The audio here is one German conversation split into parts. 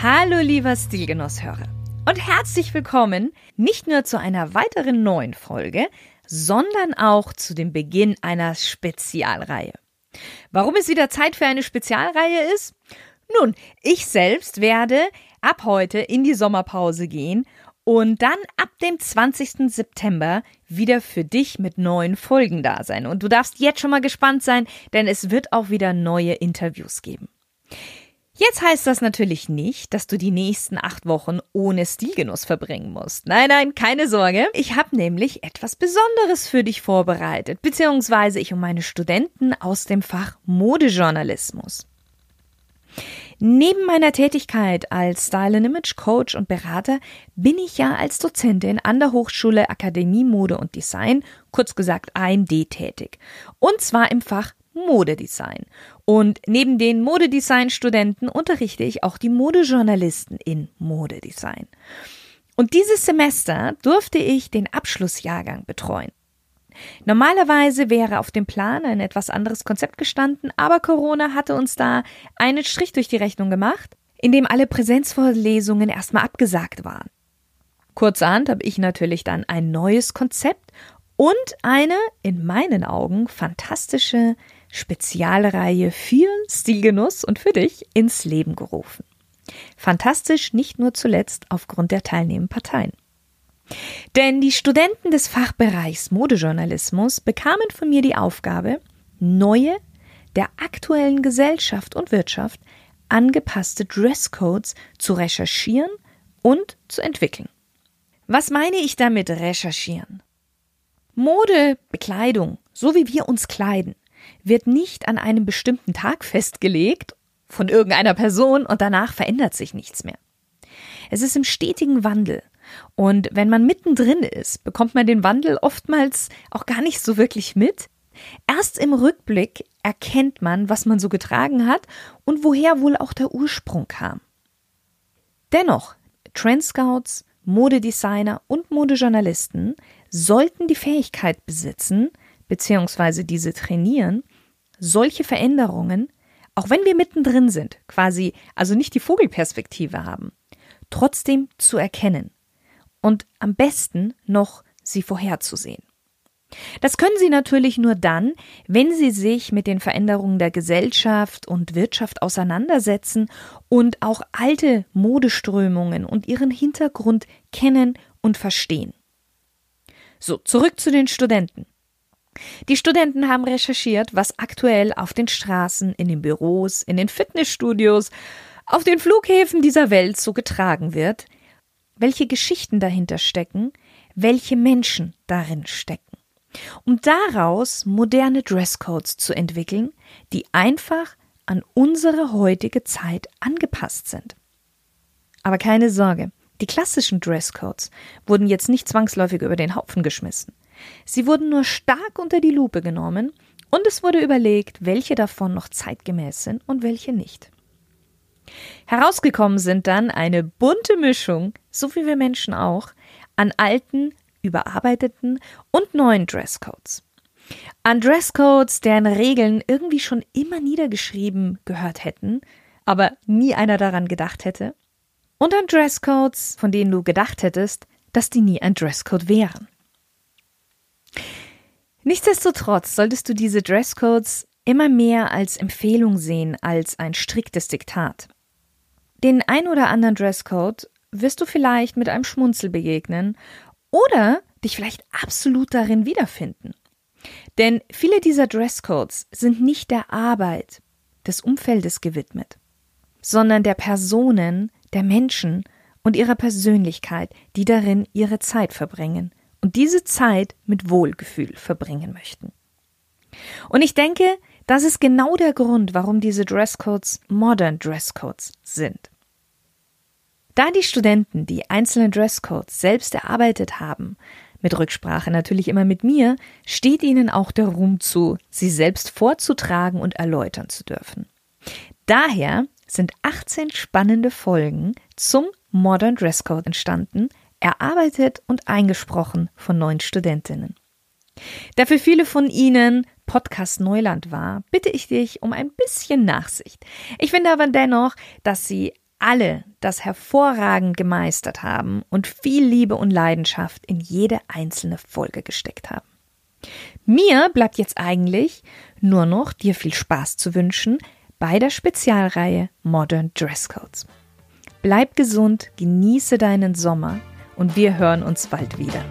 Hallo lieber Stilgenusshörer und herzlich willkommen nicht nur zu einer weiteren neuen Folge, sondern auch zu dem Beginn einer Spezialreihe. Warum es wieder Zeit für eine Spezialreihe ist? Nun, ich selbst werde ab heute in die Sommerpause gehen und dann ab dem 20. September wieder für dich mit neuen Folgen da sein. Und du darfst jetzt schon mal gespannt sein, denn es wird auch wieder neue Interviews geben. Jetzt heißt das natürlich nicht, dass du die nächsten acht Wochen ohne Stilgenuss verbringen musst. Nein, nein, keine Sorge. Ich habe nämlich etwas Besonderes für dich vorbereitet, beziehungsweise ich um meine Studenten aus dem Fach Modejournalismus. Neben meiner Tätigkeit als Style and Image Coach und Berater bin ich ja als Dozentin an der Hochschule Akademie Mode und Design, kurz gesagt AMD, tätig. Und zwar im Fach Modedesign. Und neben den Modedesign-Studenten unterrichte ich auch die Modejournalisten in Modedesign. Und dieses Semester durfte ich den Abschlussjahrgang betreuen. Normalerweise wäre auf dem Plan ein etwas anderes Konzept gestanden, aber Corona hatte uns da einen Strich durch die Rechnung gemacht, in dem alle Präsenzvorlesungen erstmal abgesagt waren. Kurzerhand habe ich natürlich dann ein neues Konzept und eine, in meinen Augen, fantastische Spezialreihe für Stilgenuss und für dich ins Leben gerufen. Fantastisch nicht nur zuletzt aufgrund der teilnehmenden Parteien. Denn die Studenten des Fachbereichs Modejournalismus bekamen von mir die Aufgabe, neue, der aktuellen Gesellschaft und Wirtschaft angepasste Dresscodes zu recherchieren und zu entwickeln. Was meine ich damit recherchieren? Mode, Bekleidung, so wie wir uns kleiden, wird nicht an einem bestimmten Tag festgelegt von irgendeiner Person und danach verändert sich nichts mehr. Es ist im stetigen Wandel. Und wenn man mittendrin ist, bekommt man den Wandel oftmals auch gar nicht so wirklich mit. Erst im Rückblick erkennt man, was man so getragen hat und woher wohl auch der Ursprung kam. Dennoch, Trendscouts, Modedesigner und Modejournalisten sollten die Fähigkeit besitzen, beziehungsweise diese trainieren, solche Veränderungen, auch wenn wir mittendrin sind, quasi also nicht die Vogelperspektive haben, trotzdem zu erkennen und am besten noch sie vorherzusehen. Das können Sie natürlich nur dann, wenn Sie sich mit den Veränderungen der Gesellschaft und Wirtschaft auseinandersetzen und auch alte Modeströmungen und ihren Hintergrund kennen und verstehen. So, zurück zu den Studenten. Die Studenten haben recherchiert, was aktuell auf den Straßen, in den Büros, in den Fitnessstudios, auf den Flughäfen dieser Welt so getragen wird, welche Geschichten dahinter stecken, welche Menschen darin stecken. Um daraus moderne Dresscodes zu entwickeln, die einfach an unsere heutige Zeit angepasst sind. Aber keine Sorge, die klassischen Dresscodes wurden jetzt nicht zwangsläufig über den Haufen geschmissen. Sie wurden nur stark unter die Lupe genommen und es wurde überlegt, welche davon noch zeitgemäß sind und welche nicht. Herausgekommen sind dann eine bunte Mischung, so wie wir Menschen auch, an alten, überarbeiteten und neuen Dresscodes. An Dresscodes, deren Regeln irgendwie schon immer niedergeschrieben gehört hätten, aber nie einer daran gedacht hätte. Und an Dresscodes, von denen du gedacht hättest, dass die nie ein Dresscode wären. Nichtsdestotrotz solltest du diese Dresscodes immer mehr als Empfehlung sehen als ein striktes Diktat. Den ein oder anderen Dresscode wirst du vielleicht mit einem Schmunzel begegnen oder dich vielleicht absolut darin wiederfinden. Denn viele dieser Dresscodes sind nicht der Arbeit des Umfeldes gewidmet, sondern der Personen, der Menschen und ihrer Persönlichkeit, die darin ihre Zeit verbringen und diese Zeit mit Wohlgefühl verbringen möchten. Und ich denke, das ist genau der Grund, warum diese Dresscodes Modern Dresscodes sind. Da die Studenten die einzelnen Dresscodes selbst erarbeitet haben, mit Rücksprache natürlich immer mit mir, steht ihnen auch der Ruhm zu, sie selbst vorzutragen und erläutern zu dürfen. Daher sind 18 spannende Folgen zum Modern Dresscode entstanden, erarbeitet und eingesprochen von neun Studentinnen. Da für viele von Ihnen Podcast Neuland war, bitte ich dich um ein bisschen Nachsicht. Ich finde aber dennoch, dass Sie alle das hervorragend gemeistert haben und viel Liebe und Leidenschaft in jede einzelne Folge gesteckt haben. Mir bleibt jetzt eigentlich nur noch dir viel Spaß zu wünschen bei der Spezialreihe Modern Dresscodes. Bleib gesund, genieße deinen Sommer und wir hören uns bald wieder.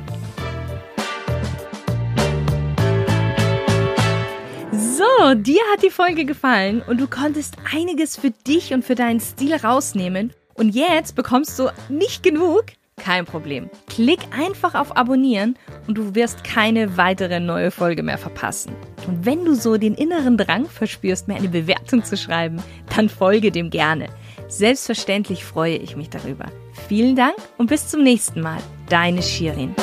So, dir hat die Folge gefallen und du konntest einiges für dich und für deinen Stil rausnehmen. Und jetzt bekommst du nicht genug? Kein Problem. Klick einfach auf Abonnieren und du wirst keine weitere neue Folge mehr verpassen. Und wenn du so den inneren Drang verspürst, mir eine Bewertung zu schreiben, dann folge dem gerne. Selbstverständlich freue ich mich darüber. Vielen Dank und bis zum nächsten Mal. Deine Shirin.